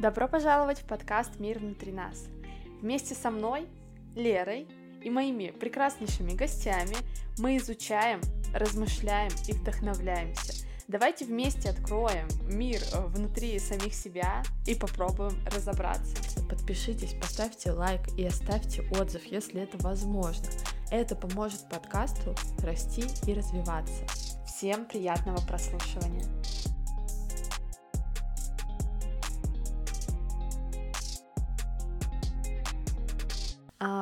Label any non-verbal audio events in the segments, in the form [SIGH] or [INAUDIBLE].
Добро пожаловать в подкаст «Мир внутри нас». Вместе со мной, Лерой и моими прекраснейшими гостями мы изучаем, размышляем и вдохновляемся. Давайте вместе откроем мир э, внутри самих себя и попробуем разобраться. Подпишитесь, поставьте лайк и оставьте отзыв, если это возможно. Это поможет подкасту расти и развиваться. Всем приятного прослушивания.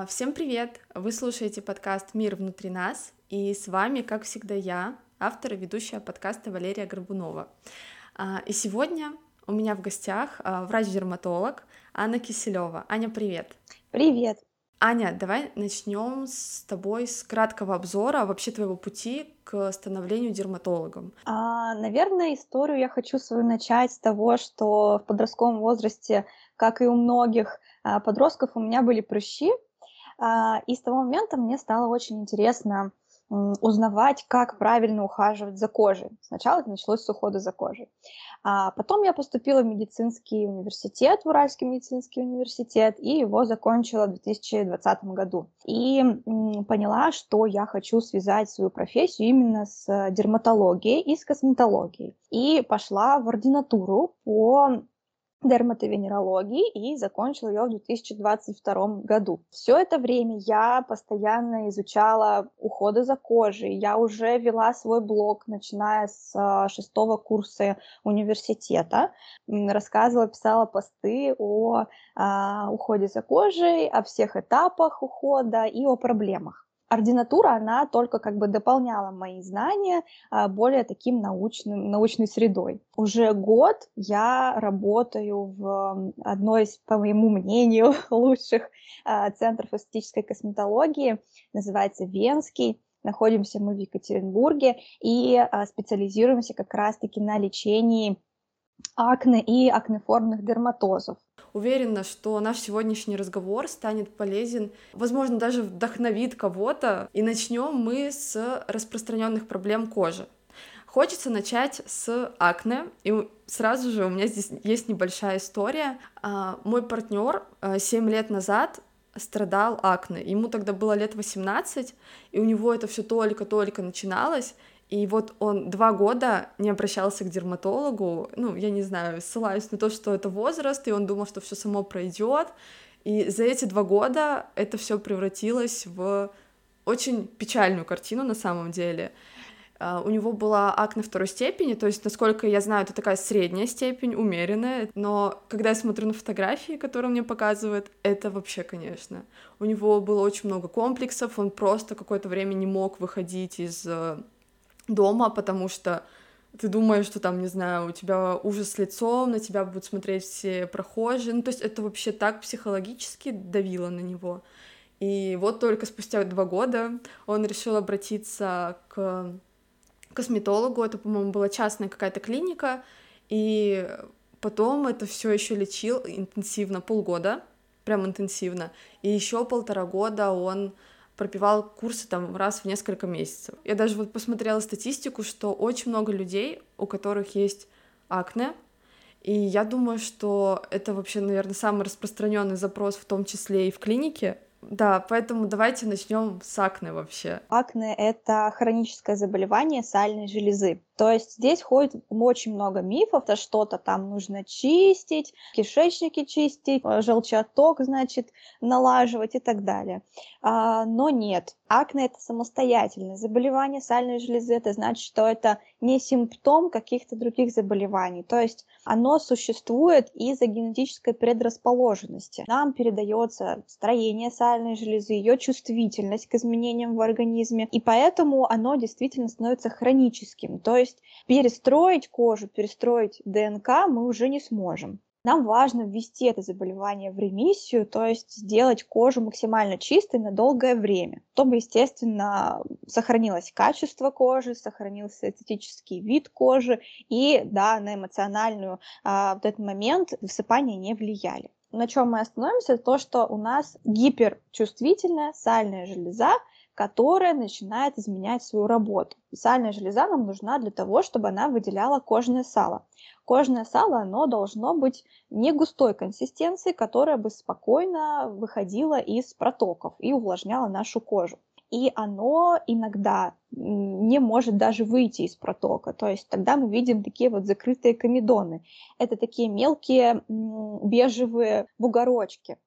Всем привет! Вы слушаете подкаст «Мир внутри нас», и с вами, как всегда, я, автор и ведущая подкаста Валерия Горбунова. А, и сегодня у меня в гостях а, врач-дерматолог Анна Киселева. Аня, привет! Привет! Аня, давай начнем с тобой с краткого обзора вообще твоего пути к становлению дерматологом. А, наверное, историю я хочу свою начать с того, что в подростковом возрасте, как и у многих подростков, у меня были прыщи, а, и с того момента мне стало очень интересно узнавать, как правильно ухаживать за кожей. Сначала это началось с ухода за кожей. А потом я поступила в медицинский университет, в Уральский медицинский университет, и его закончила в 2020 году. И поняла, что я хочу связать свою профессию именно с дерматологией и с косметологией. И пошла в ординатуру по дерматовенерологии и закончила ее в 2022 году. Все это время я постоянно изучала уходы за кожей. Я уже вела свой блог, начиная с а, шестого курса университета. Рассказывала, писала посты о а, уходе за кожей, о всех этапах ухода и о проблемах ординатура, она только как бы дополняла мои знания а, более таким научным, научной средой. Уже год я работаю в одной из, по моему мнению, [LAUGHS] лучших а, центров эстетической косметологии, называется Венский. Находимся мы в Екатеринбурге и а, специализируемся как раз-таки на лечении акне и акнеформных дерматозов. Уверена, что наш сегодняшний разговор станет полезен, возможно, даже вдохновит кого-то. И начнем мы с распространенных проблем кожи. Хочется начать с акне, и сразу же у меня здесь есть небольшая история. А, мой партнер 7 лет назад страдал акне. Ему тогда было лет 18, и у него это все только-только начиналось. И вот он два года не обращался к дерматологу, ну, я не знаю, ссылаюсь на то, что это возраст, и он думал, что все само пройдет. И за эти два года это все превратилось в очень печальную картину на самом деле. Uh, у него была акне второй степени, то есть, насколько я знаю, это такая средняя степень, умеренная, но когда я смотрю на фотографии, которые мне показывает, это вообще, конечно. У него было очень много комплексов, он просто какое-то время не мог выходить из дома, потому что ты думаешь, что там, не знаю, у тебя ужас лицом, на тебя будут смотреть все прохожие. Ну, то есть это вообще так психологически давило на него. И вот только спустя два года он решил обратиться к косметологу. Это, по-моему, была частная какая-то клиника. И потом это все еще лечил интенсивно полгода, прям интенсивно. И еще полтора года он пропивал курсы там раз в несколько месяцев. Я даже вот посмотрела статистику, что очень много людей, у которых есть акне, и я думаю, что это вообще, наверное, самый распространенный запрос, в том числе и в клинике, да, поэтому давайте начнем с акне вообще. Акне — это хроническое заболевание сальной железы. То есть здесь ходит очень много мифов, что что-то там нужно чистить, кишечники чистить, э, желчаток, значит, налаживать и так далее. А, но нет, акне это самостоятельное заболевание сальной железы, это значит, что это не симптом каких-то других заболеваний. То есть оно существует из-за генетической предрасположенности. Нам передается строение сальной железы, ее чувствительность к изменениям в организме, и поэтому оно действительно становится хроническим. То есть перестроить кожу, перестроить ДНК мы уже не сможем. Нам важно ввести это заболевание в ремиссию, то есть сделать кожу максимально чистой на долгое время, чтобы, естественно, сохранилось качество кожи, сохранился эстетический вид кожи, и, да, на эмоциональную а, вот этот момент высыпания не влияли. На чем мы остановимся, то, что у нас гиперчувствительная сальная железа, которая начинает изменять свою работу. Сальная железа нам нужна для того, чтобы она выделяла кожное сало. Кожное сало, оно должно быть не густой консистенции, которая бы спокойно выходила из протоков и увлажняла нашу кожу и оно иногда не может даже выйти из протока. То есть тогда мы видим такие вот закрытые комедоны. Это такие мелкие бежевые бугорочки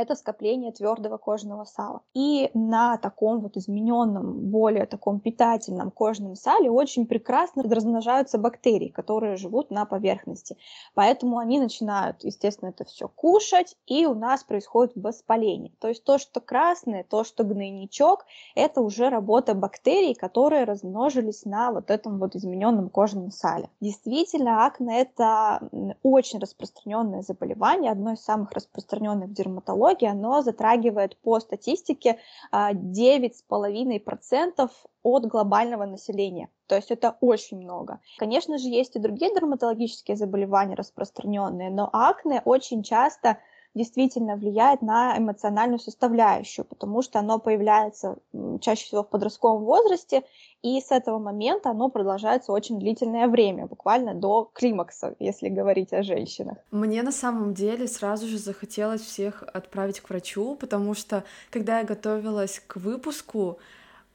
это скопление твердого кожного сала. И на таком вот измененном, более таком питательном кожном сале очень прекрасно размножаются бактерии, которые живут на поверхности. Поэтому они начинают, естественно, это все кушать, и у нас происходит воспаление. То есть то, что красное, то, что гнойничок, это уже работа бактерий, которые размножились на вот этом вот измененном кожном сале. Действительно, акне это очень распространенное заболевание, одно из самых распространенных в дерматологии, онкологии, оно затрагивает по статистике 9,5% а, от глобального населения. То есть это очень много. Конечно же, есть и другие дерматологические заболевания распространенные, но акне очень часто действительно влияет на эмоциональную составляющую, потому что оно появляется чаще всего в подростковом возрасте, и с этого момента оно продолжается очень длительное время, буквально до климакса, если говорить о женщинах. Мне на самом деле сразу же захотелось всех отправить к врачу, потому что когда я готовилась к выпуску,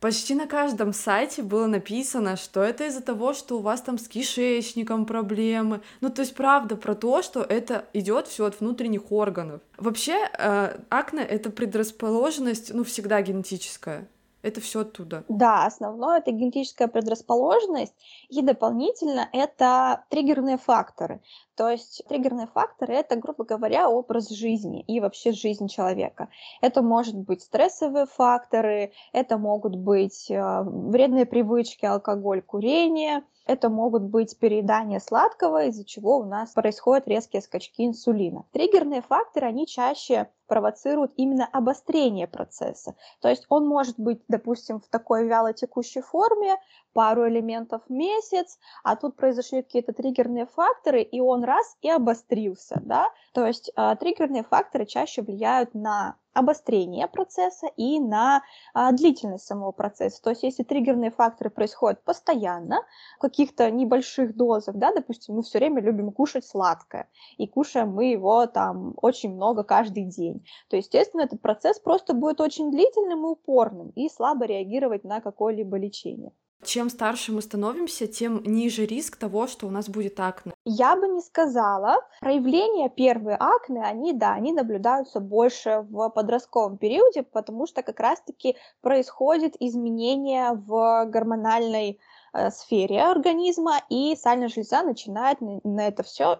Почти на каждом сайте было написано, что это из-за того, что у вас там с кишечником проблемы. Ну, то есть, правда, про то, что это идет все от внутренних органов. Вообще, э, акне это предрасположенность, ну, всегда генетическая. Это все оттуда. Да, основное это генетическая предрасположенность, и дополнительно это триггерные факторы. То есть триггерные факторы это, грубо говоря, образ жизни и вообще жизнь человека. Это может быть стрессовые факторы, это могут быть э, вредные привычки, алкоголь, курение, это могут быть переедания сладкого, из-за чего у нас происходят резкие скачки инсулина. Триггерные факторы, они чаще провоцируют именно обострение процесса. То есть он может быть, допустим, в такой вяло текущей форме, пару элементов в месяц, а тут произошли какие-то триггерные факторы, и он раз и обострился, да, то есть э, триггерные факторы чаще влияют на обострение процесса и на а, длительность самого процесса. То есть если триггерные факторы происходят постоянно, в каких-то небольших дозах, да, допустим, мы все время любим кушать сладкое, и кушаем мы его там очень много каждый день, то, естественно, этот процесс просто будет очень длительным и упорным, и слабо реагировать на какое-либо лечение. Чем старше мы становимся, тем ниже риск того, что у нас будет акне. Я бы не сказала. Проявления первые акне, они, да, они наблюдаются больше в подростковом периоде, потому что как раз-таки происходит изменение в гормональной э, сфере организма, и сальная железа начинает на, на это все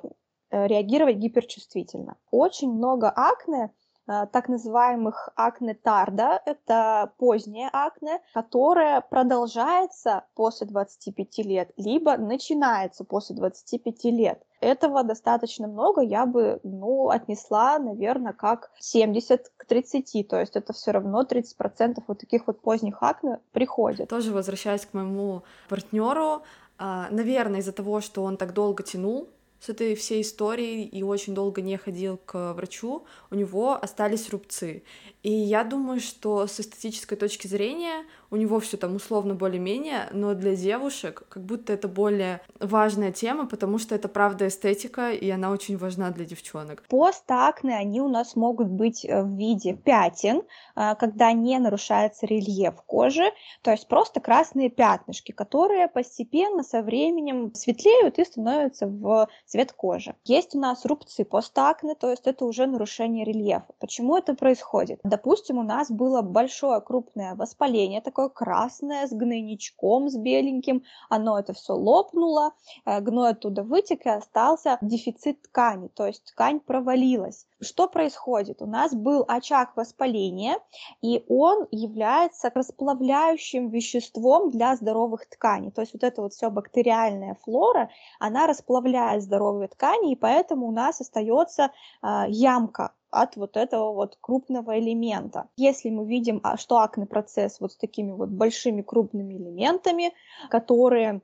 э, реагировать гиперчувствительно. Очень много акне так называемых акне тарда. Это позднее акне, которое продолжается после 25 лет, либо начинается после 25 лет. Этого достаточно много, я бы ну, отнесла, наверное, как 70 к 30, то есть это все равно 30% вот таких вот поздних акне приходит. Тоже возвращаясь к моему партнеру, а, наверное, из-за того, что он так долго тянул с этой всей историей и очень долго не ходил к врачу, у него остались рубцы. И я думаю, что с эстетической точки зрения у него все там условно более-менее, но для девушек как будто это более важная тема, потому что это правда эстетика, и она очень важна для девчонок. Постакне, они у нас могут быть э, в виде пятен, э, когда не нарушается рельеф кожи, то есть просто красные пятнышки, которые постепенно со временем светлеют и становятся в цвет кожи. Есть у нас рубцы постакне, то есть это уже нарушение рельефа. Почему это происходит? Допустим, у нас было большое крупное воспаление, такое такое красное, с гнойничком, с беленьким. Оно это все лопнуло, э, гной оттуда вытек и остался дефицит ткани, то есть ткань провалилась. Что происходит? У нас был очаг воспаления, и он является расплавляющим веществом для здоровых тканей. То есть вот эта вот все бактериальная флора, она расплавляет здоровые ткани, и поэтому у нас остается э, ямка от вот этого вот крупного элемента. Если мы видим, а, что акне процесс вот с такими вот большими крупными элементами, которые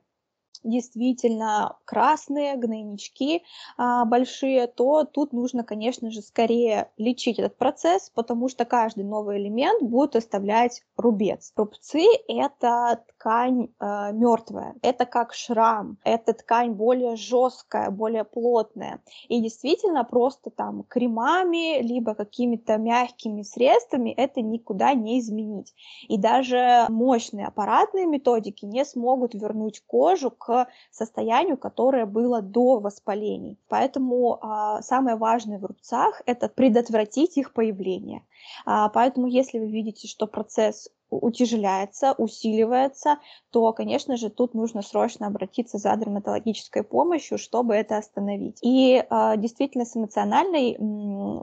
действительно красные, гнойнички а, большие, то тут нужно, конечно же, скорее лечить этот процесс, потому что каждый новый элемент будет оставлять рубец. Рубцы — это ткань э, мертвая, это как шрам, это ткань более жесткая, более плотная. И действительно просто там кремами, либо какими-то мягкими средствами это никуда не изменить. И даже мощные аппаратные методики не смогут вернуть кожу к состоянию, которое было до воспалений. Поэтому а, самое важное в рубцах – это предотвратить их появление. А, поэтому если вы видите, что процесс утяжеляется, усиливается, то, конечно же, тут нужно срочно обратиться за дерматологической помощью, чтобы это остановить. И э, действительно, с эмоциональной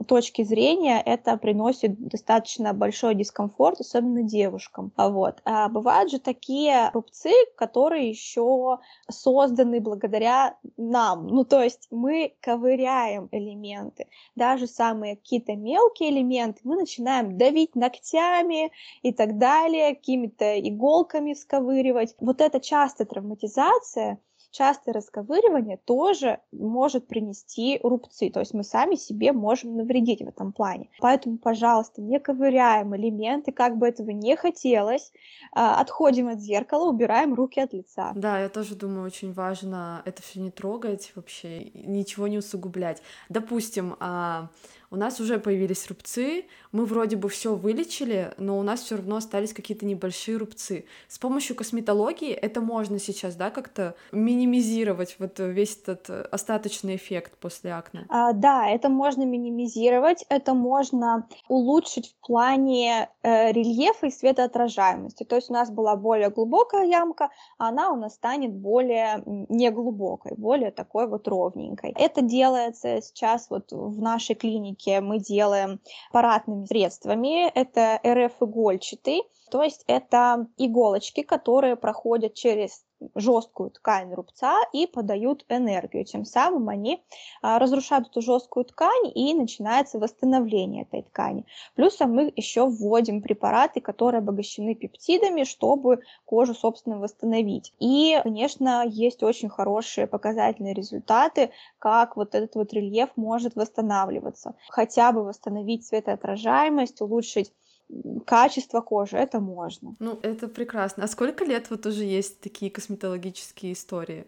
точки зрения это приносит достаточно большой дискомфорт, особенно девушкам. А вот. А бывают же такие рубцы, которые еще созданы благодаря нам. Ну, то есть мы ковыряем элементы. Даже самые какие-то мелкие элементы мы начинаем давить ногтями и так далее далее, какими-то иголками сковыривать. Вот эта частая травматизация частое расковыривание тоже может принести рубцы, то есть мы сами себе можем навредить в этом плане. Поэтому, пожалуйста, не ковыряем элементы, как бы этого не хотелось, а, отходим от зеркала, убираем руки от лица. Да, я тоже думаю, очень важно это все не трогать вообще, ничего не усугублять. Допустим, а, у нас уже появились рубцы, мы вроде бы все вылечили, но у нас все равно остались какие-то небольшие рубцы. С помощью косметологии это можно сейчас, да, как-то минимизировать вот весь этот остаточный эффект после акне? А, да, это можно минимизировать, это можно улучшить в плане э, рельефа и светоотражаемости. То есть у нас была более глубокая ямка, а она у нас станет более неглубокой, более такой вот ровненькой. Это делается сейчас вот в нашей клинике, мы делаем аппаратными средствами. Это РФ-игольчатый, то есть это иголочки, которые проходят через жесткую ткань рубца и подают энергию. Тем самым они а, разрушают эту жесткую ткань и начинается восстановление этой ткани. Плюсом мы еще вводим препараты, которые обогащены пептидами, чтобы кожу, собственно, восстановить. И, конечно, есть очень хорошие показательные результаты, как вот этот вот рельеф может восстанавливаться. Хотя бы восстановить светоотражаемость, улучшить качество кожи, это можно. Ну, это прекрасно. А сколько лет вот уже есть такие косметологические истории?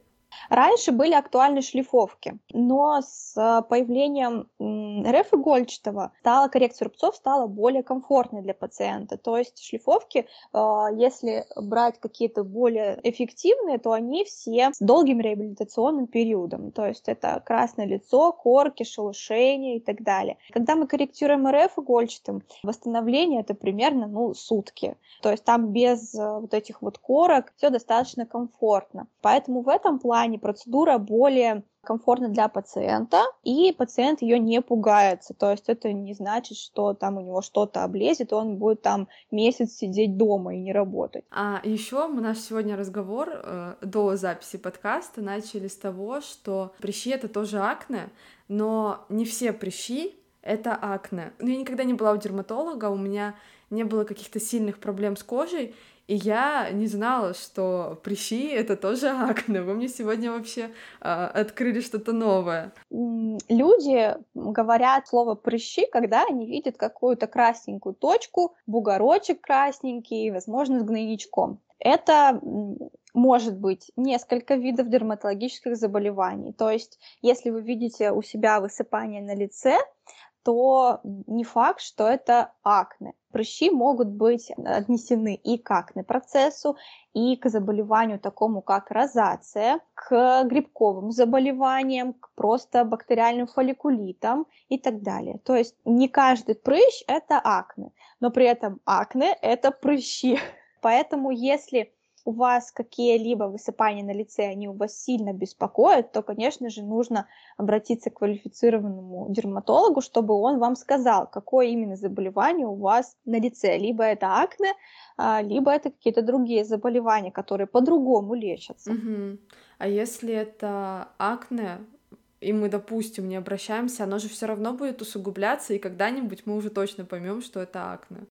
Раньше были актуальны шлифовки, но с э, появлением РФ игольчатого стала коррекция рубцов стала более комфортной для пациента. То есть шлифовки, э, если брать какие-то более эффективные, то они все с долгим реабилитационным периодом. То есть это красное лицо, корки, шелушение и так далее. Когда мы корректируем РФ игольчатым, восстановление это примерно ну, сутки. То есть там без э, вот этих вот корок все достаточно комфортно. Поэтому в этом плане плане процедура более комфортна для пациента, и пациент ее не пугается. То есть это не значит, что там у него что-то облезет, и он будет там месяц сидеть дома и не работать. А еще наш сегодня разговор э, до записи подкаста начали с того, что прыщи это тоже акне, но не все прыщи это акне. Но я никогда не была у дерматолога, у меня не было каких-то сильных проблем с кожей, и я не знала, что прыщи — это тоже акне. Вы мне сегодня вообще э, открыли что-то новое. Люди говорят слово прыщи, когда они видят какую-то красненькую точку, бугорочек красненький, возможно, с гнойничком. Это может быть несколько видов дерматологических заболеваний. То есть, если вы видите у себя высыпание на лице, то не факт, что это акне. Прыщи могут быть отнесены и к акне-процессу, и к заболеванию такому, как розация, к грибковым заболеваниям, к просто бактериальным фолликулитам и так далее. То есть не каждый прыщ – это акне, но при этом акне – это прыщи. [LAUGHS] Поэтому если у вас какие-либо высыпания на лице, они у вас сильно беспокоят, то, конечно же, нужно обратиться к квалифицированному дерматологу, чтобы он вам сказал, какое именно заболевание у вас на лице. Либо это акне, а, либо это какие-то другие заболевания, которые по-другому лечатся. Угу. А если это акне, и мы, допустим, не обращаемся, оно же все равно будет усугубляться, и когда-нибудь мы уже точно поймем, что это акне.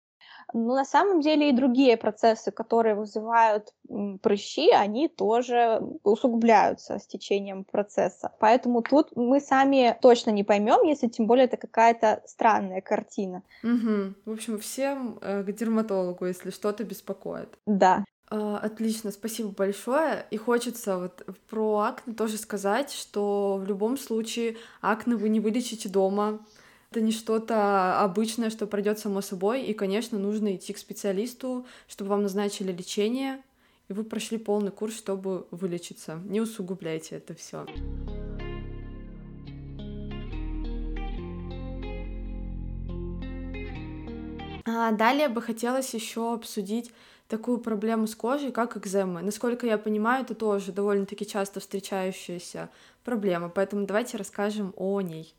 Но на самом деле и другие процессы, которые вызывают прыщи, они тоже усугубляются с течением процесса. Поэтому тут мы сами точно не поймем, если тем более это какая-то странная картина. Угу. В общем, всем э, к дерматологу, если что-то беспокоит. Да. А, отлично, спасибо большое. И хочется вот про акне тоже сказать, что в любом случае акне вы не вылечите дома. Это не что-то обычное, что пройдет само собой. И, конечно, нужно идти к специалисту, чтобы вам назначили лечение, и вы прошли полный курс, чтобы вылечиться. Не усугубляйте это все. А далее бы хотелось еще обсудить такую проблему с кожей, как экзема. Насколько я понимаю, это тоже довольно-таки часто встречающаяся проблема, поэтому давайте расскажем о ней.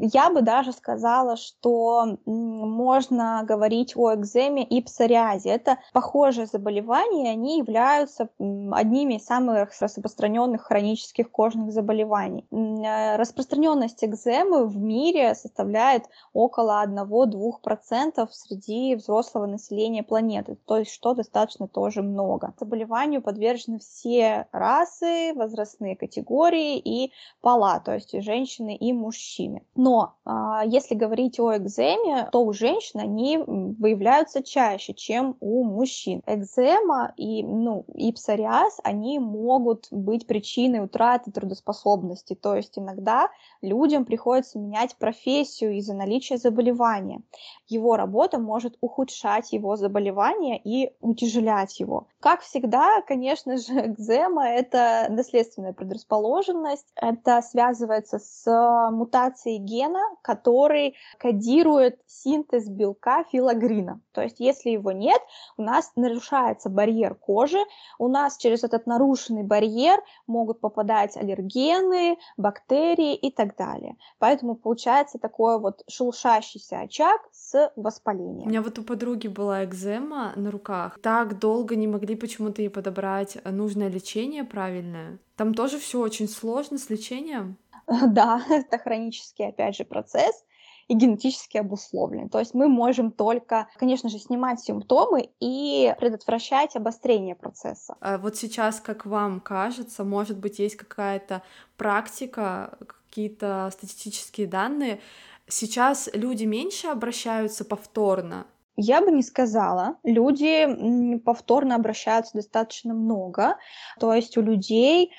Я бы даже сказала, что можно говорить о экземе и псориазе. Это похожие заболевания, они являются одними из самых распространенных хронических кожных заболеваний. Э, распространенность экземы в мире составляет около 1-2% среди взрослого населения планеты, то есть что достаточно тоже много. Заболеванию подвержены все расы, возрастные категории и пола, то есть женщины, и мужчины. Но а, если говорить о экземе, то у женщин они выявляются чаще, чем у мужчин. Экзема и, ну, и псориаз, они могут быть причиной утраты трудоспособности, то есть иногда людям приходится менять профессию из-за наличия заболевания. Его работа может ухудшать его заболевание и утяжелять его. Как всегда, конечно же, [LAUGHS] экзема — это наследственная предрасположенность, это связывается с мутацией гена, который кодирует синтез белка филогрина. То есть, если его нет, у нас нарушается барьер кожи, у нас через этот нарушенный барьер могут попадать аллергены, бактерии и так далее. Поэтому получается такой вот шелушащийся очаг с воспалением. У меня вот у подруги была экзема на руках. Так долго не могли почему-то ей подобрать нужное лечение правильное. Там тоже все очень сложно с лечением. [LAUGHS] Да, это хронический, опять же, процесс и генетически обусловлен. То есть мы можем только, конечно же, снимать симптомы и предотвращать обострение процесса. А вот сейчас, как вам кажется, может быть, есть какая-то практика, какие-то статистические данные, сейчас люди меньше обращаются повторно я бы не сказала. Люди повторно обращаются достаточно много. То есть у людей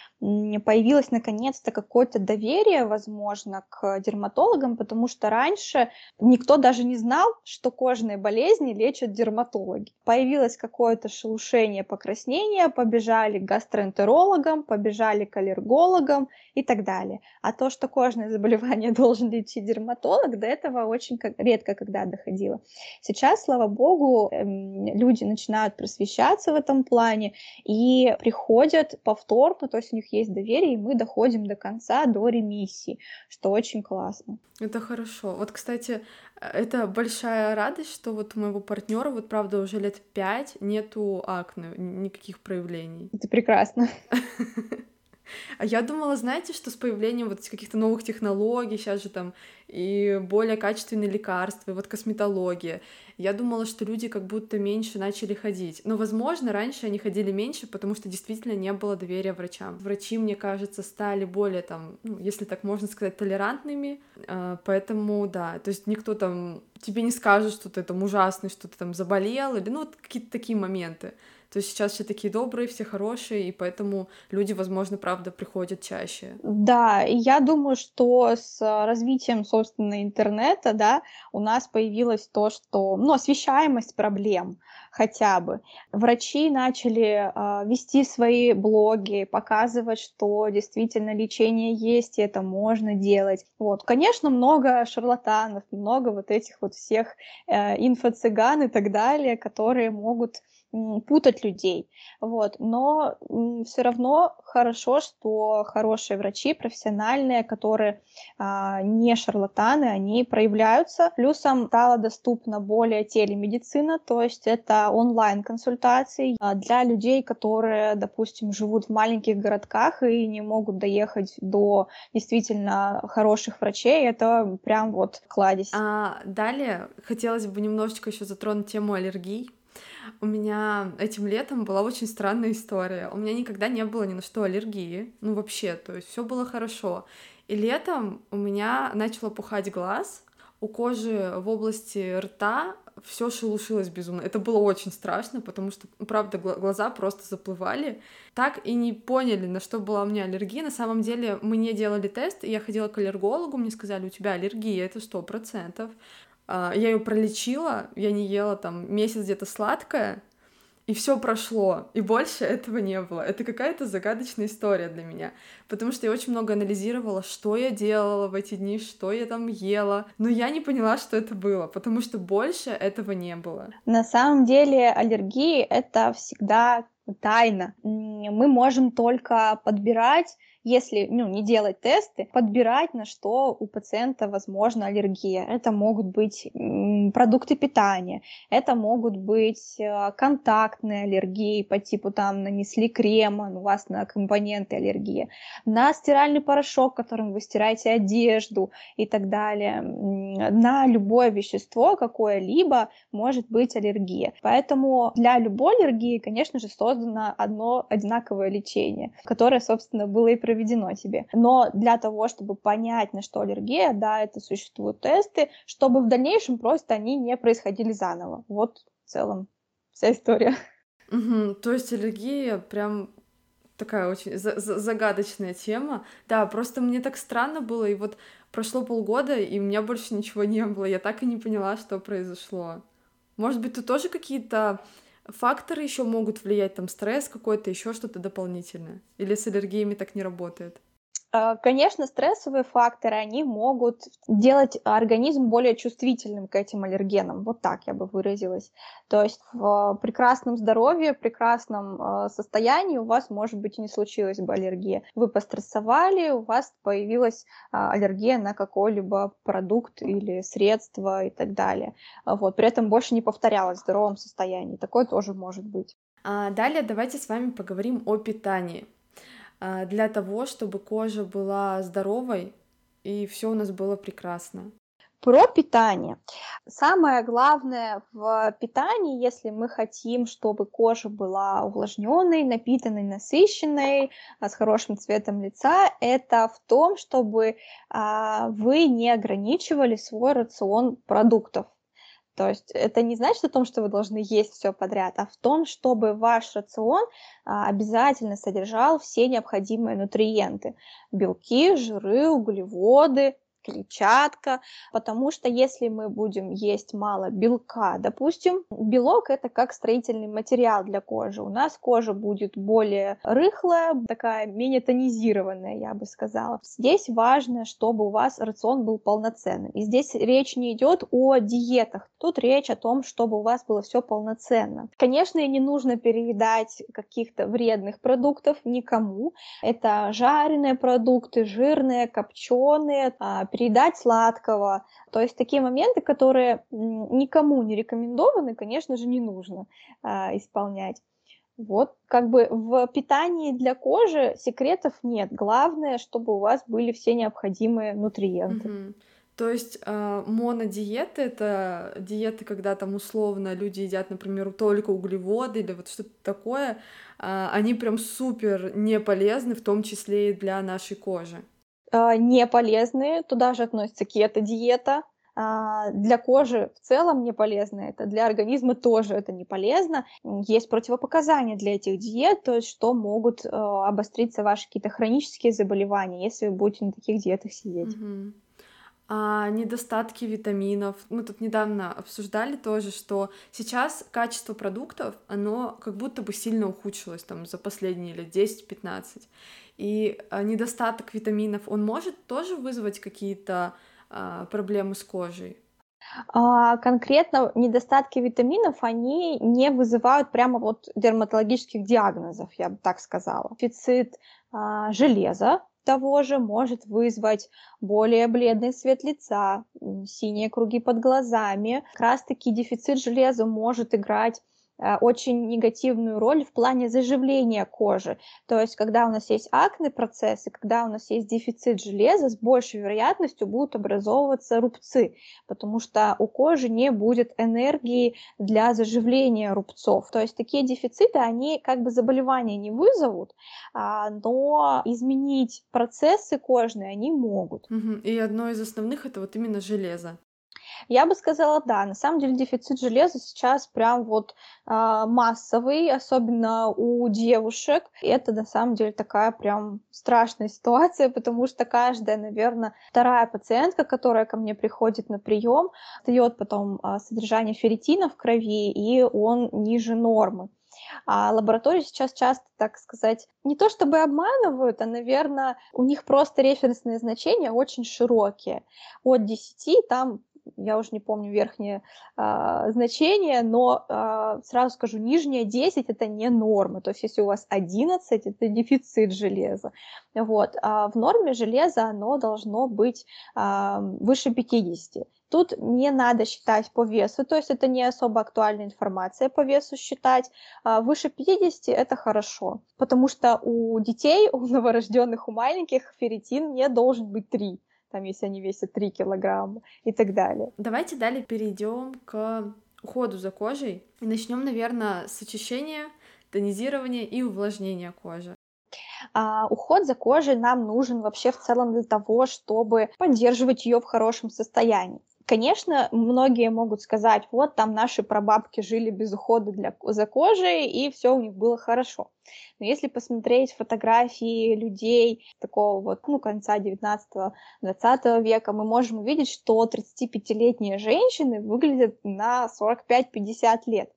появилось наконец-то какое-то доверие, возможно, к дерматологам, потому что раньше никто даже не знал, что кожные болезни лечат дерматологи. Появилось какое-то шелушение, покраснение, побежали к гастроэнтерологам, побежали к аллергологам и так далее. А то, что кожное [LAUGHS] заболевание должен лечить дерматолог, до этого очень редко когда доходило. Сейчас, слава богу, эм, люди начинают просвещаться в этом плане и приходят повторно, то есть у них есть доверие, и мы доходим до конца, до ремиссии, что очень классно. Это хорошо. Вот, кстати, это большая радость, что вот у моего партнера вот правда уже лет пять нету акне, никаких проявлений. Это прекрасно. [LAUGHS] [LAUGHS] А я думала, знаете, что с появлением вот каких-то новых технологий, сейчас же там и более качественные лекарства, и вот косметология, я думала, что люди как будто меньше начали ходить. Но, возможно, раньше они ходили меньше, потому что действительно не было доверия врачам. Врачи, мне кажется, стали более там, ну, если так можно сказать, толерантными, а, поэтому, да, то есть никто там тебе не скажет, что ты там ужасный, что ты там заболел, или ну, вот какие-то такие моменты. То сейчас все такие добрые, все хорошие, и поэтому люди, возможно, правда, приходят чаще. Да, я думаю, что с развитием, собственно, интернета, да, у нас появилось то, что, ну, освещаемость проблем хотя бы. Врачи начали э, вести свои блоги, показывать, что действительно лечение есть, и это можно делать. Вот, конечно, много шарлатанов, много вот этих вот всех э, инфо-цыган и так далее, которые могут путать людей, вот, но все равно хорошо, что хорошие врачи, профессиональные, которые а, не шарлатаны, они проявляются. Плюсом стала доступна более телемедицина, то есть это онлайн-консультации а, для людей, которые, допустим, живут в маленьких городках и не могут доехать до действительно хороших врачей, это прям вот кладезь. А далее хотелось бы немножечко еще затронуть тему аллергий, у меня этим летом была очень странная история. У меня никогда не было ни на что аллергии. Ну, вообще, то есть все было хорошо. И летом у меня начало пухать глаз, у кожи в области рта все шелушилось безумно. Это было очень страшно, потому что, ну, правда, глаза просто заплывали. Так и не поняли, на что была у меня аллергия. На самом деле мы не делали тест, и я ходила к аллергологу, мне сказали, у тебя аллергия, это сто процентов. А, я ее пролечила, я не ела там месяц где-то сладкое, и все прошло, и больше этого не было. Это какая-то загадочная история для меня, потому что я очень много анализировала, что я делала в эти дни, что я там ела, но я не поняла, что это было, потому что больше этого не было. На самом деле аллергии — это всегда тайна. Мы можем только подбирать если ну, не делать тесты, подбирать, на что у пациента возможна аллергия. Это могут быть продукты питания, это могут быть э, контактные аллергии по типу там нанесли крема, у вас на компоненты аллергия, на стиральный порошок, которым вы стираете одежду и так далее, на любое вещество какое-либо может быть аллергия. Поэтому для любой аллергии, конечно же, создано одно одинаковое лечение, которое, собственно, было и проведено тебе. Но для того, чтобы понять, на что аллергия, да, это существуют тесты, чтобы в дальнейшем просто они не происходили заново. Вот в целом вся история. Угу, то есть аллергия прям такая очень за за загадочная тема. Да, просто мне так странно было, и вот прошло полгода, и у меня больше ничего не было. Я так и не поняла, что произошло. Может быть, тут тоже какие-то факторы еще могут влиять, там стресс какой-то, еще что-то дополнительное? Или с аллергиями так не работает? А, конечно, стрессовые факторы, они могут делать организм более чувствительным к этим аллергенам. Вот так я бы выразилась. То есть в прекрасном здоровье, в прекрасном а, состоянии у вас, может быть, и не случилась бы аллергия. Вы пострессовали, у вас появилась а, аллергия на какой-либо продукт или средство и так далее. Вот. При этом больше не повторялось в здоровом состоянии. Такое тоже может быть. А далее давайте с вами поговорим о питании. А, для того, чтобы кожа была здоровой и все у нас было прекрасно. Про питание. Самое главное в питании, если мы хотим, чтобы кожа была увлажненной, напитанной, насыщенной, а, с хорошим цветом лица, это в том, чтобы а, вы не ограничивали свой рацион продуктов. То есть это не значит о том, что вы должны есть все подряд, а в том, чтобы ваш рацион а, обязательно содержал все необходимые нутриенты. Белки, жиры, углеводы, клетчатка, потому что если мы будем есть мало белка, допустим, белок это как строительный материал для кожи, у нас кожа будет более рыхлая, такая менее тонизированная, я бы сказала. Здесь важно, чтобы у вас рацион был полноценным. И здесь речь не идет о диетах, тут речь о том, чтобы у вас было все полноценно. Конечно, не нужно переедать каких-то вредных продуктов никому. Это жареные продукты, жирные, копченые, передать сладкого. То есть такие моменты, которые никому не рекомендованы, конечно же, не нужно а, исполнять. Вот, как бы в питании для кожи секретов нет. Главное, чтобы у вас были все необходимые нутриенты. Угу. То есть э, монодиеты это диеты, когда там условно люди едят, например, только углеводы или вот что-то такое, э, они прям супер не полезны, в том числе и для нашей кожи. А, не полезные, туда же относится кето-диета, а, для кожи в целом не полезно это, для организма тоже это не полезно. Есть противопоказания для этих диет, то есть что могут а, обостриться ваши какие-то хронические заболевания, если вы будете на таких диетах сидеть. Угу. А недостатки витаминов. Мы тут недавно обсуждали тоже, что сейчас качество продуктов, оно как будто бы сильно ухудшилось там за последние лет 10-15. И а, недостаток витаминов, он может тоже вызвать какие-то а, проблемы с кожей? А, конкретно недостатки витаминов, они не вызывают прямо вот дерматологических диагнозов, я бы так сказала. Дефицит а, железа того же может вызвать более бледный цвет лица, синие круги под глазами. Как раз-таки дефицит железа может играть очень негативную роль в плане заживления кожи. То есть, когда у нас есть акне процессы, когда у нас есть дефицит железа, с большей вероятностью будут образовываться рубцы, потому что у кожи не будет энергии для заживления рубцов. То есть, такие дефициты, они как бы заболевания не вызовут, а, но изменить процессы кожные они могут. И одно из основных это вот именно железо. Я бы сказала, да, на самом деле дефицит железа сейчас прям вот э, массовый, особенно у девушек. И это на самом деле такая прям страшная ситуация, [LAUGHS] потому что каждая, наверное, вторая пациентка, которая ко мне приходит на прием, дает потом э, содержание ферритина в крови, и он ниже нормы. А лаборатории сейчас часто, так сказать, не то чтобы обманывают, а, наверное, у них просто референсные значения очень широкие. От 10 там я уже не помню верхнее а, значение, но а, сразу скажу, нижнее 10 это не норма, то есть если у вас 11, это дефицит железа. Вот. А в норме железа оно должно быть а, выше 50. Тут не надо считать по весу, то есть это не особо актуальная информация по весу считать. А выше 50 это хорошо, потому что у детей, у новорожденных, у маленьких ферритин не должен быть 3 там, если они весят 3 килограмма и так далее. Давайте далее перейдем к уходу за кожей. И начнем, наверное, с очищения, тонизирования и увлажнения кожи. А, уход за кожей нам нужен вообще в целом для того, чтобы поддерживать ее в хорошем состоянии. Конечно, многие могут сказать, вот там наши прабабки жили без ухода для, за кожей, и все у них было хорошо. Но если посмотреть фотографии людей такого вот, ну, конца 19-20 века, мы можем увидеть, что 35-летние женщины выглядят на 45-50 лет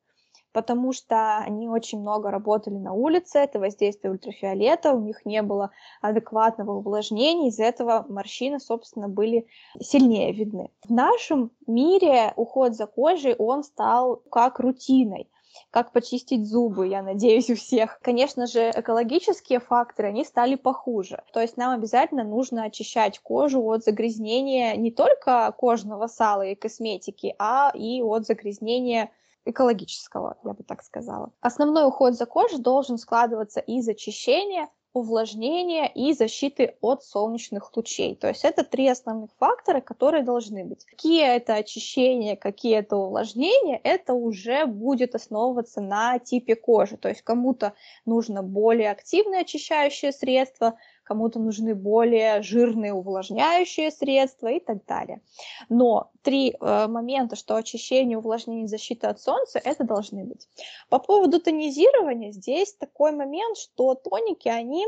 потому что они очень много работали на улице, это воздействие ультрафиолета, у них не было адекватного увлажнения, из-за этого морщины, собственно, были сильнее видны. В нашем мире уход за кожей, он стал как рутиной как почистить зубы, я надеюсь, у всех. Конечно же, экологические факторы, они стали похуже. То есть нам обязательно нужно очищать кожу от загрязнения не только кожного сала и косметики, а и от загрязнения экологического, я бы так сказала. Основной уход за кожей должен складываться из очищения, увлажнения и защиты от солнечных лучей. То есть это три основных фактора, которые должны быть. Какие это очищения, какие это увлажнения, это уже будет основываться на типе кожи. То есть кому-то нужно более активное очищающее средство, кому-то нужны более жирные увлажняющие средства и так далее. Но три э, момента, что очищение, увлажнение, защита от солнца, это должны быть. По поводу тонизирования, здесь такой момент, что тоники, они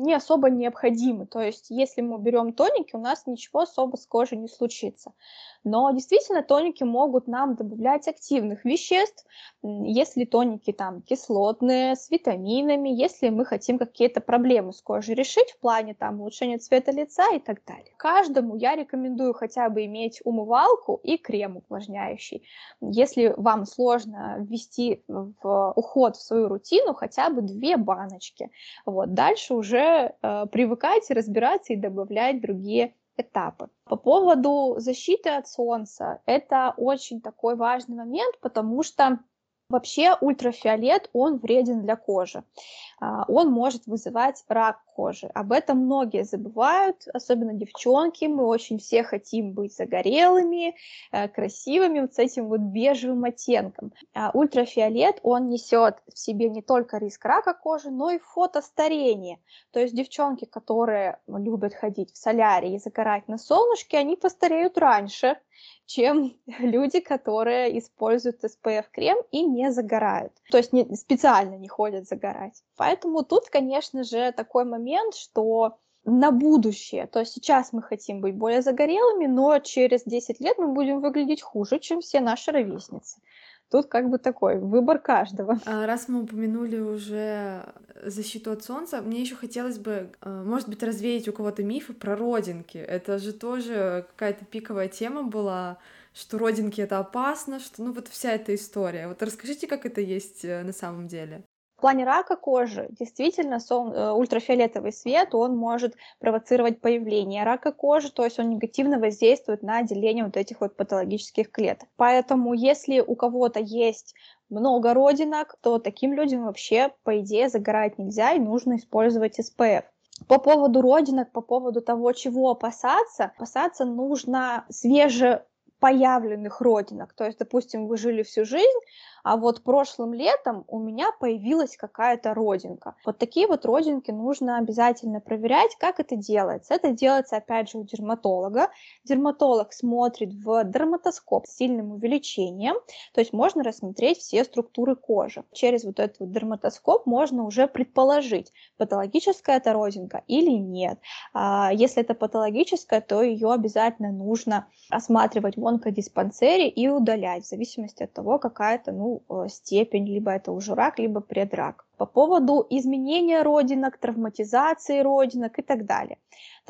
не особо необходимы. То есть, если мы берем тоники, у нас ничего особо с кожей не случится. Но действительно тоники могут нам добавлять активных веществ, если тоники там кислотные, с витаминами, если мы хотим какие-то проблемы с кожей решить в плане там улучшения цвета лица и так далее. Каждому я рекомендую хотя бы иметь умывалку и крем увлажняющий. Если вам сложно ввести в уход в свою рутину, хотя бы две баночки. Вот. Дальше уже э, привыкайте разбираться и добавлять другие этапы. По поводу защиты от солнца, это очень такой важный момент, потому что Вообще ультрафиолет, он вреден для кожи. А, он может вызывать рак кожи. Об этом многие забывают, особенно девчонки. Мы очень все хотим быть загорелыми, э, красивыми, вот с этим вот бежевым оттенком. А ультрафиолет, он несет в себе не только риск рака кожи, но и фотостарение. То есть девчонки, которые любят ходить в солярии и загорать на солнышке, они постареют раньше, чем [LAUGHS] люди, которые используют SPF-крем и не загорают. То есть не, специально не ходят загорать. Поэтому тут, конечно же, такой момент, что на будущее. То есть сейчас мы хотим быть более загорелыми, но через 10 лет мы будем выглядеть хуже, чем все наши ровесницы. Тут как бы такой выбор каждого. А раз мы упомянули уже защиту от солнца, мне еще хотелось бы, э, может быть, развеять у кого-то мифы про родинки. Это же тоже какая-то пиковая тема была, что родинки это опасно, что ну вот вся эта история. Вот расскажите, как это есть э, на самом деле. В плане рака кожи действительно сон, э, ультрафиолетовый свет, он может провоцировать появление рака кожи, то есть он негативно воздействует на деление вот этих вот патологических клеток. Поэтому если у кого-то есть много родинок, то таким людям вообще, по идее, загорать нельзя и нужно использовать SPF. По поводу родинок, по поводу того, чего опасаться, опасаться нужно свеже появленных родинок. То есть, допустим, вы жили всю жизнь, а вот прошлым летом у меня появилась какая-то родинка. Вот такие вот родинки нужно обязательно проверять, как это делается. Это делается, опять же, у дерматолога. Дерматолог смотрит в дерматоскоп с сильным увеличением, то есть можно рассмотреть все структуры кожи. Через вот этот вот дерматоскоп можно уже предположить, патологическая это родинка или нет. А если это патологическая, то ее обязательно нужно осматривать в онкодиспансере и удалять, в зависимости от того, какая то ну, Э, степень, либо это уже рак, либо предрак по поводу изменения родинок, травматизации родинок и так далее.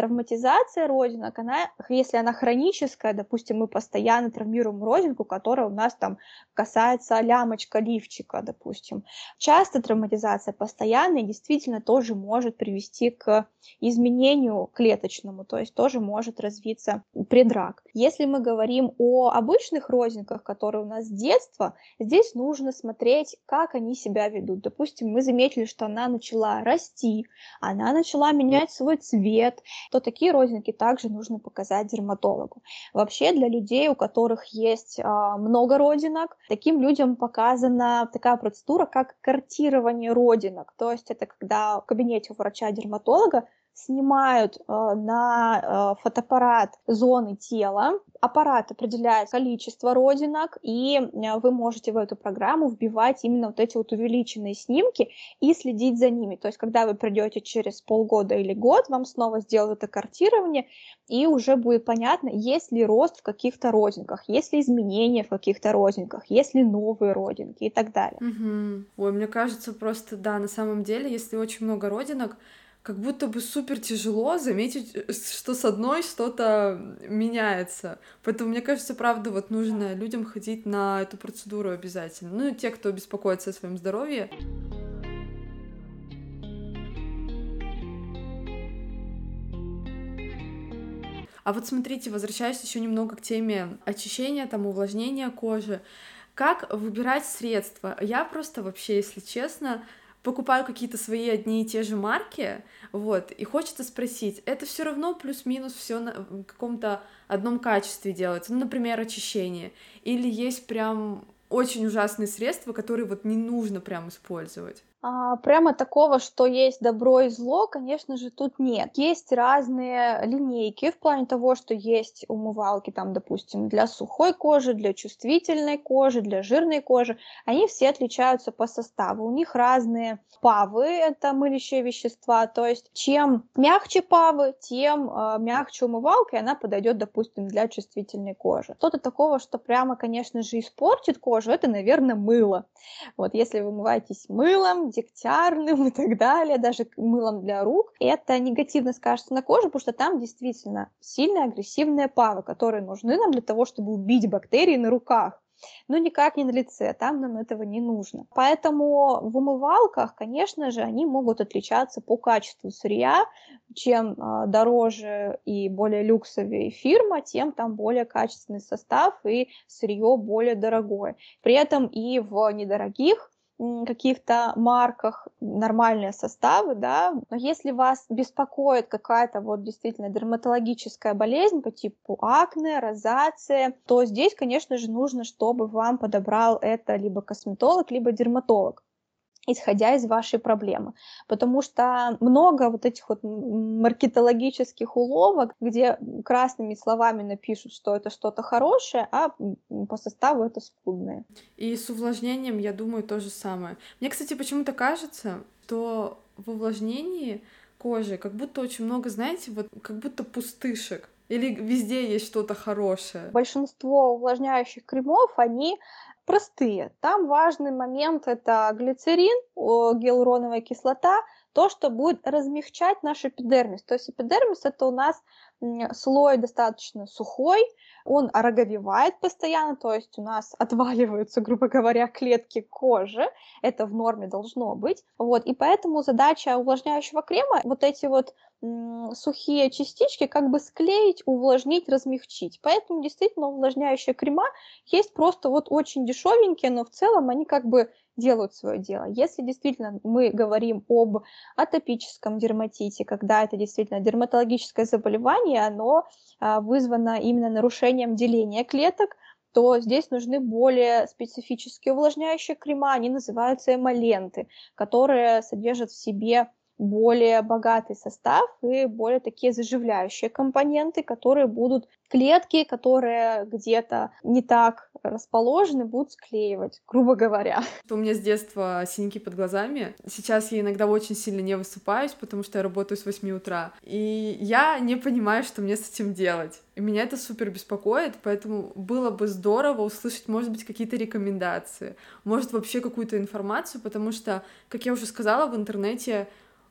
Травматизация родинок, она, если она хроническая, допустим, мы постоянно травмируем родинку, которая у нас там касается лямочка лифчика, допустим. Часто травматизация постоянная действительно тоже может привести к изменению клеточному, то есть тоже может развиться предрак. Если мы говорим о обычных родинках, которые у нас с детства, здесь нужно смотреть, как они себя ведут. Допустим, мы заметили, что она начала расти, она начала менять свой цвет, то такие родинки также нужно показать дерматологу. Вообще для людей, у которых есть а, много родинок, таким людям показана такая процедура, как картирование родинок. То есть это когда в кабинете у врача-дерматолога снимают э, на э, фотоаппарат зоны тела, аппарат определяет количество родинок, и э, вы можете в эту программу вбивать именно вот эти вот увеличенные снимки и следить за ними. То есть, когда вы придете через полгода или год, вам снова сделают это картирование, и уже будет понятно, есть ли рост в каких-то родинках, есть ли изменения в каких-то родинках, есть ли новые родинки и так далее. Угу. Ой, мне кажется, просто да, на самом деле, если очень много родинок, как будто бы супер тяжело заметить, э, что с одной что-то меняется. Поэтому, мне кажется, правда, вот нужно людям ходить на эту процедуру обязательно. Ну, те, кто беспокоится о своем здоровье. А вот смотрите, возвращаясь еще немного к теме очищения, там, увлажнения кожи. Как выбирать средства? Я просто вообще, если честно, покупаю какие-то свои одни и те же марки, вот, и хочется спросить, это все равно плюс-минус все на каком-то одном качестве делается, ну, например, очищение, или есть прям очень ужасные средства, которые вот не нужно прям использовать? А, прямо такого, что есть добро и зло, конечно же, тут нет. Есть разные линейки в плане того, что есть умывалки, там, допустим, для сухой кожи, для чувствительной кожи, для жирной кожи. Они все отличаются по составу. У них разные павы, это мылящие вещества. То есть, чем мягче павы, тем э, мягче умывалка, и она подойдет, допустим, для чувствительной кожи. Что-то такого, что прямо, конечно же, испортит кожу, это, наверное, мыло. Вот, если вы умываетесь мылом, дегтярным и так далее, даже мылом для рук, это негативно скажется на коже, потому что там действительно сильные агрессивные пары, которые нужны нам для того, чтобы убить бактерии на руках но никак не на лице, там нам этого не нужно. Поэтому в умывалках, конечно же, они могут отличаться по качеству сырья, чем э, дороже и более люксовее фирма, тем там более качественный состав и сырье более дорогое. При этом и в недорогих каких-то марках нормальные составы, да, но если вас беспокоит какая-то вот действительно дерматологическая болезнь по типу акне, розация, то здесь, конечно же, нужно, чтобы вам подобрал это либо косметолог, либо дерматолог исходя из вашей проблемы. Потому что много вот этих вот маркетологических уловок, где красными словами напишут, что это что-то хорошее, а по составу это скудное. И с увлажнением, я думаю, то же самое. Мне, кстати, почему-то кажется, что в увлажнении кожи как будто очень много, знаете, вот как будто пустышек. Или везде есть что-то хорошее? Большинство увлажняющих кремов, они простые. Там важный момент это глицерин, гиалуроновая кислота, то, что будет размягчать наш эпидермис. То есть эпидермис это у нас слой достаточно сухой, он ороговевает постоянно, то есть у нас [LAUGHS] отваливаются, грубо говоря, клетки кожи, это в норме должно быть, вот, и поэтому задача увлажняющего крема вот эти вот сухие частички как бы склеить, увлажнить, размягчить. Поэтому действительно увлажняющие крема есть просто вот очень дешевенькие, но в целом они как бы делают свое дело. Если действительно мы говорим об атопическом дерматите, когда это действительно дерматологическое заболевание, оно а, вызвано именно нарушением деления клеток, то здесь нужны более специфические увлажняющие крема, они называются эмоленты, которые содержат в себе более богатый состав и более такие заживляющие компоненты, которые будут клетки, которые где-то не так расположены, будут склеивать, грубо говоря. У меня с детства синяки под глазами. Сейчас я иногда очень сильно не высыпаюсь, потому что я работаю с 8 утра. И я не понимаю, что мне с этим делать. И меня это супер беспокоит, поэтому было бы здорово услышать, может быть, какие-то рекомендации, может, вообще какую-то информацию, потому что, как я уже сказала, в интернете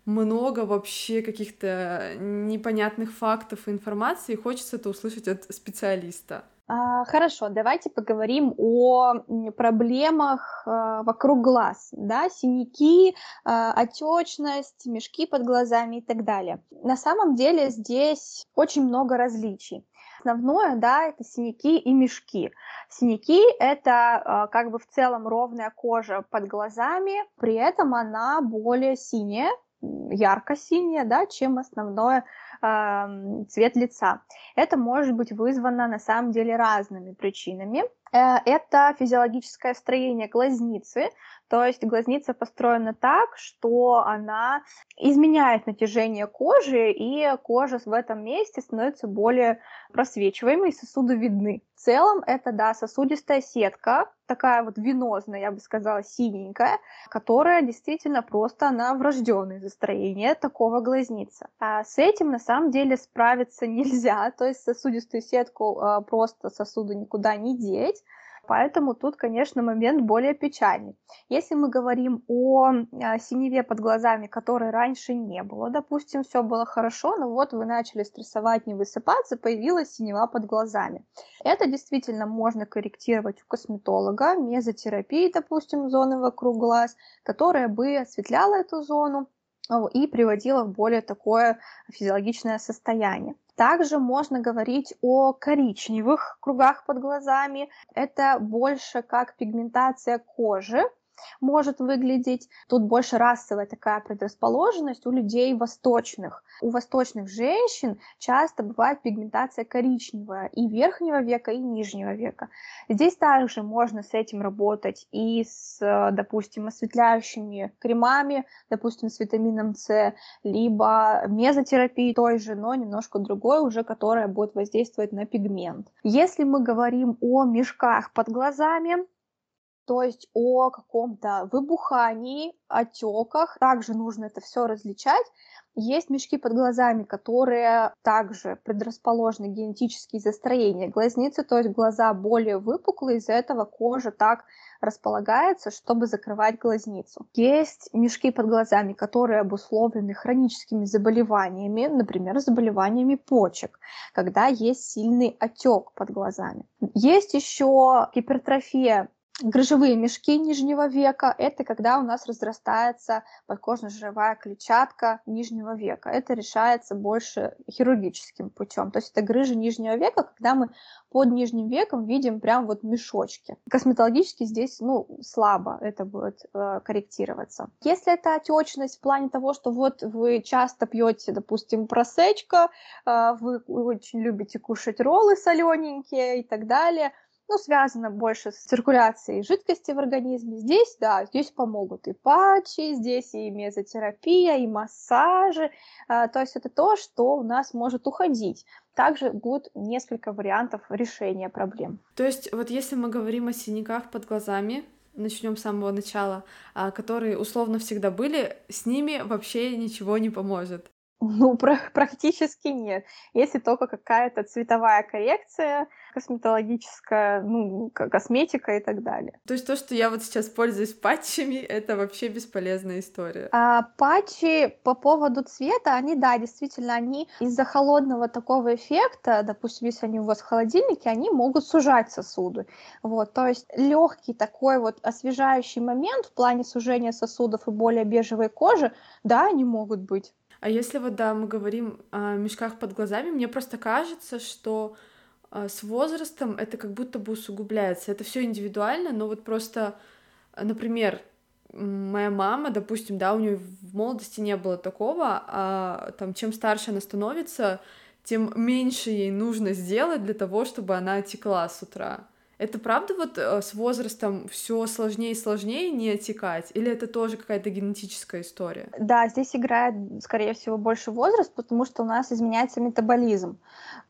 много вообще каких-то непонятных фактов и информации, и хочется это услышать от специалиста. А, хорошо, давайте поговорим о проблемах а, вокруг глаз, да, синяки, а, отечность, мешки под глазами и так далее. На самом деле здесь очень много различий. Основное, да, это синяки и мешки. Синяки – это как бы в целом ровная кожа под глазами, при этом она более синяя, ярко-синяя, да, чем основное э, цвет лица. Это может быть вызвано на самом деле разными причинами. Э, это физиологическое строение глазницы, то есть глазница построена так, что она изменяет натяжение кожи, и кожа в этом месте становится более просвечиваемой, сосуды видны. В целом это, да, сосудистая сетка, такая вот венозная, я бы сказала, синенькая, которая действительно просто, она врожденное из-за строения такого глазницы. А с этим на самом деле справиться [LAUGHS] нельзя, то есть сосудистую сетку а, просто сосуды никуда не деть, Поэтому тут, конечно, момент более печальный. Если мы говорим о а, синеве под глазами, которой раньше не было, допустим, все было хорошо, но вот вы начали стрессовать, не высыпаться, появилась синева под глазами. Это действительно можно корректировать у косметолога, мезотерапии, допустим, зоны вокруг глаз, которая бы осветляла эту зону, и приводила в более такое физиологичное состояние. Также можно говорить о коричневых кругах под глазами. Это больше как пигментация кожи, может выглядеть. Тут больше расовая такая предрасположенность у людей восточных. У восточных женщин часто бывает пигментация коричневая и верхнего века, и нижнего века. Здесь также можно с этим работать и с, допустим, осветляющими кремами, допустим, с витамином С, либо мезотерапией той же, но немножко другой уже, которая будет воздействовать на пигмент. Если мы говорим о мешках под глазами, то есть о каком-то выбухании, отеках. Также нужно это все различать. Есть мешки под глазами, которые также предрасположены генетически из-за строения глазницы, то есть глаза более выпуклые, из-за этого кожа так располагается, чтобы закрывать глазницу. Есть мешки под глазами, которые обусловлены хроническими заболеваниями, например, заболеваниями почек, когда есть сильный отек под глазами. Есть еще гипертрофия Грыжевые мешки нижнего века – это когда у нас разрастается подкожно-жировая клетчатка нижнего века. Это решается больше хирургическим путем. То есть это грыжи нижнего века, когда мы под нижним веком видим прям вот мешочки. Косметологически здесь, ну, слабо это будет э, корректироваться. Если это отечность в плане того, что вот вы часто пьете, допустим, просечка, э, вы очень любите кушать роллы солененькие и так далее – ну, связано больше с циркуляцией жидкости в организме. Здесь, да, здесь помогут и патчи, здесь и мезотерапия, и массажи. А, то есть это то, что у нас может уходить. Также будет несколько вариантов решения проблем. То есть вот если мы говорим о синяках под глазами, начнем с самого начала, а, которые условно всегда были, с ними вообще ничего не поможет. Ну, [LAUGHS] практически нет. Если только какая-то цветовая коррекция, косметологическая, ну, косметика и так далее. То есть то, что я вот сейчас пользуюсь патчами, [LAUGHS] это вообще бесполезная история. А патчи по поводу цвета, они, да, действительно, они из-за холодного такого эффекта, допустим, если они у вас в холодильнике, они могут сужать сосуды. Вот, то есть легкий такой вот освежающий момент в плане сужения сосудов и более бежевой кожи, да, они могут быть. А если вот, да, мы говорим о мешках под глазами, мне просто кажется, что а, с возрастом это как будто бы усугубляется. Это все индивидуально, но вот просто, например, моя мама, допустим, да, у нее в молодости не было такого, а там чем старше она становится, тем меньше ей нужно сделать для того, чтобы она текла с утра. Это правда вот э, с возрастом все сложнее и сложнее не отекать? Или это тоже какая-то генетическая история? Да, здесь играет, скорее всего, больше возраст, потому что у нас изменяется метаболизм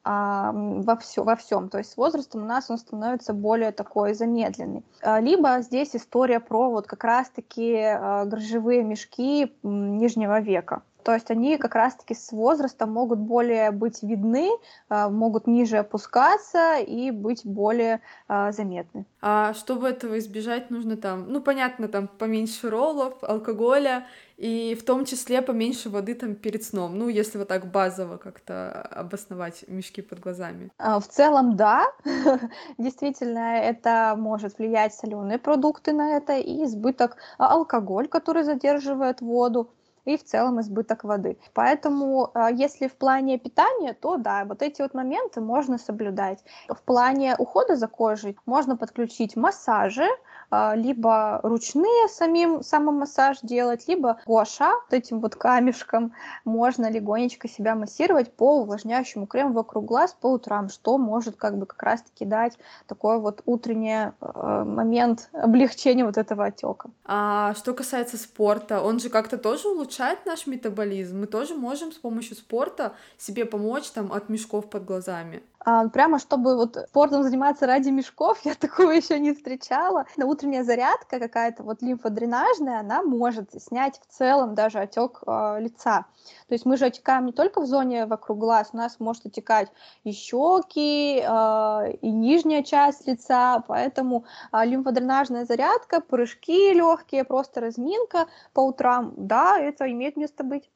а, во, все, во всем. То есть с возрастом у нас он становится более такой замедленный. А, либо здесь история про вот как раз-таки а, дрожжевые мешки нижнего века. То есть они как раз-таки с возрастом могут более быть видны, а, могут ниже опускаться и быть более а, заметны. А чтобы этого избежать, нужно там, ну понятно, там поменьше роллов, алкоголя и в том числе поменьше воды там перед сном. Ну, если вот так базово как-то обосновать мешки под глазами. А, в целом, да, [LAUGHS] действительно, это может влиять соленые продукты на это и избыток алкоголь, который задерживает воду и в целом избыток воды. Поэтому, а, если в плане питания, то да, вот эти вот моменты можно соблюдать. В плане ухода за кожей можно подключить массажи, либо ручные самим самомассаж делать, либо гуаша, вот этим вот камешком можно легонечко себя массировать по увлажняющему крему вокруг глаз по утрам, что может как бы как раз-таки дать такой вот утренний э, момент облегчения вот этого отека. А что касается спорта, он же как-то тоже улучшает наш метаболизм. Мы тоже можем с помощью спорта себе помочь там от мешков под глазами. А, прямо чтобы вот спортом заниматься ради мешков, [LAUGHS] я такого еще не встречала. На утренняя зарядка какая-то вот лимфодренажная, она может снять в целом даже отек э, лица. То есть мы же отекаем не только в зоне вокруг глаз, у нас может отекать и щеки, э, и нижняя часть лица, поэтому э, лимфодренажная зарядка, прыжки легкие, просто разминка по утрам, да, это имеет место быть.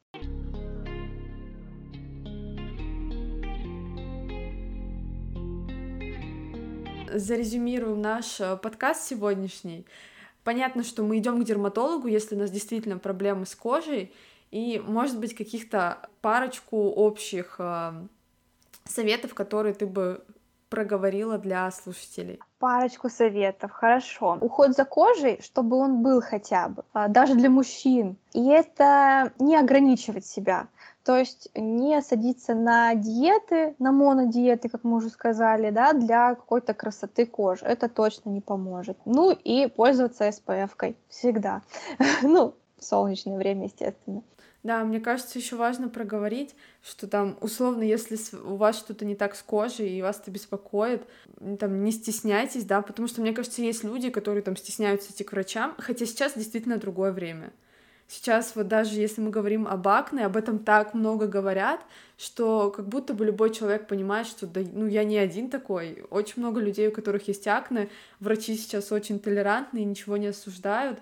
Зарезюмируем наш э, подкаст сегодняшний. Понятно, что мы идем к дерматологу, если у нас действительно проблемы с кожей, и, может быть, каких-то парочку общих э, советов, которые ты бы проговорила для слушателей? Парочку советов, хорошо. Уход за кожей, чтобы он был хотя бы, а, даже для мужчин. И это не ограничивать себя. То есть не садиться на диеты, на монодиеты, как мы уже сказали, да, для какой-то красоты кожи. Это точно не поможет. Ну и пользоваться SPF-кой всегда. [LAUGHS] ну, в солнечное время, естественно. Да, мне кажется, еще важно проговорить, что там, условно, если у вас что-то не так с кожей и вас это беспокоит, там, не стесняйтесь, да, потому что, мне кажется, есть люди, которые там стесняются идти к врачам, хотя сейчас действительно другое время. Сейчас вот даже если мы говорим об акне, об этом так много говорят, что как будто бы любой человек понимает, что да, ну я не один такой. Очень много людей, у которых есть акне, врачи сейчас очень толерантны ничего не осуждают.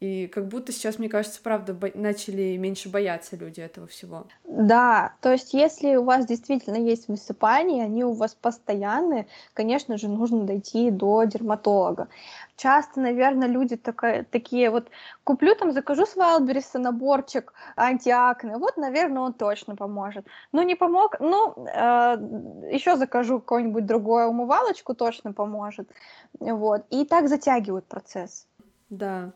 И как будто сейчас, мне кажется, правда, начали меньше бояться люди этого всего. Да, то есть если у вас действительно есть высыпания, они у вас постоянные, конечно же, нужно дойти до дерматолога. Часто, наверное, люди такая, такие вот, куплю там, закажу с Вайлдберриса наборчик антиакне, вот, наверное, он точно поможет. Ну, не помог, ну, э, еще закажу какую-нибудь другую умывалочку, точно поможет. Вот, и так затягивают процесс. Да.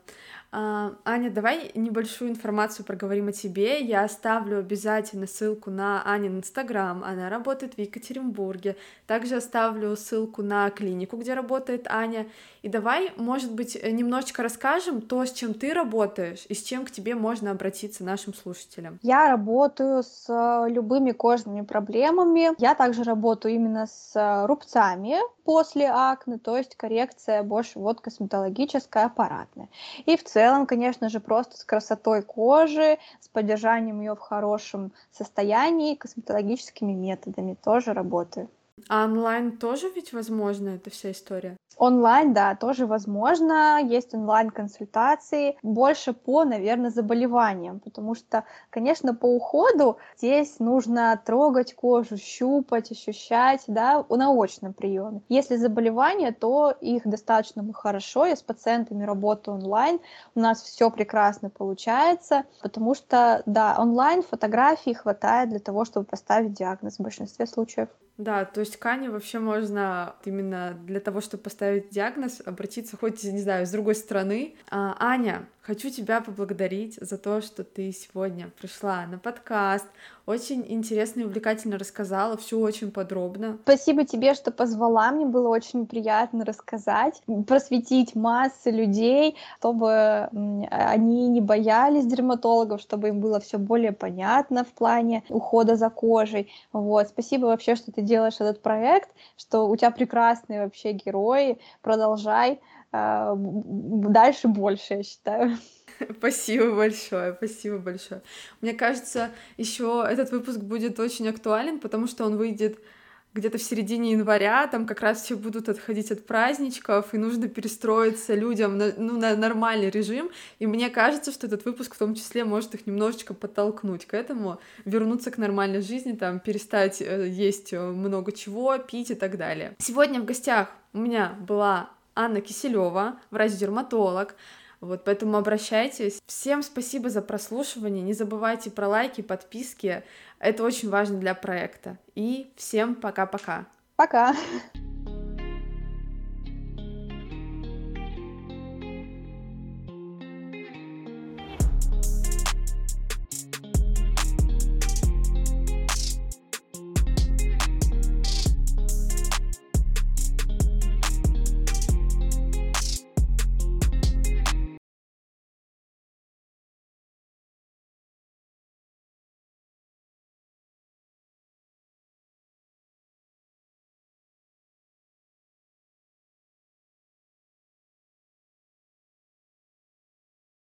А, Аня, давай небольшую информацию проговорим о тебе. Я оставлю обязательно ссылку на Анин Инстаграм. Она работает в Екатеринбурге. Также оставлю ссылку на клинику, где работает Аня. И давай, может быть, немножечко расскажем то, с чем ты работаешь и с чем к тебе можно обратиться нашим слушателям. Я работаю с э, любыми кожными проблемами. Я также работаю именно с э, рубцами после акне, то есть коррекция больше вот косметологическая аппарат обратное. И в целом, конечно же, просто с красотой кожи, с поддержанием ее в хорошем состоянии, косметологическими методами тоже работаю. А онлайн тоже ведь возможно эта вся история? Онлайн, да, тоже возможно. Есть онлайн-консультации. Больше по, наверное, заболеваниям, потому что, конечно, по уходу здесь нужно трогать кожу, щупать, ощущать, да, на очном приеме. Если заболевания, то их достаточно хорошо. Я с пациентами работаю онлайн. У нас все прекрасно получается, потому что, да, онлайн фотографий хватает для того, чтобы поставить диагноз в большинстве случаев. Да, то есть Кане вообще можно именно для того, чтобы поставить диагноз, обратиться хоть, не знаю, с другой стороны. А, Аня, Хочу тебя поблагодарить за то, что ты сегодня пришла на подкаст. Очень интересно и увлекательно рассказала, все очень подробно. Спасибо тебе, что позвала. Мне было очень приятно рассказать, просветить массы людей, чтобы они не боялись дерматологов, чтобы им было все более понятно в плане ухода за кожей. Вот. Спасибо вообще, что ты делаешь этот проект, что у тебя прекрасные вообще герои. Продолжай дальше больше, я считаю. Спасибо большое, спасибо большое. Мне кажется, еще этот выпуск будет очень актуален, потому что он выйдет где-то в середине января, там как раз все будут отходить от праздничков, и нужно перестроиться людям на, ну, на нормальный режим, и мне кажется, что этот выпуск в том числе может их немножечко подтолкнуть к этому, вернуться к нормальной жизни, там, перестать э, есть э, много чего, пить и так далее. Сегодня в гостях у меня была Анна Киселева, врач-дерматолог. Вот, поэтому обращайтесь. Всем спасибо за прослушивание. Не забывайте про лайки, подписки. Это очень важно для проекта. И всем пока-пока. Пока. -пока. пока.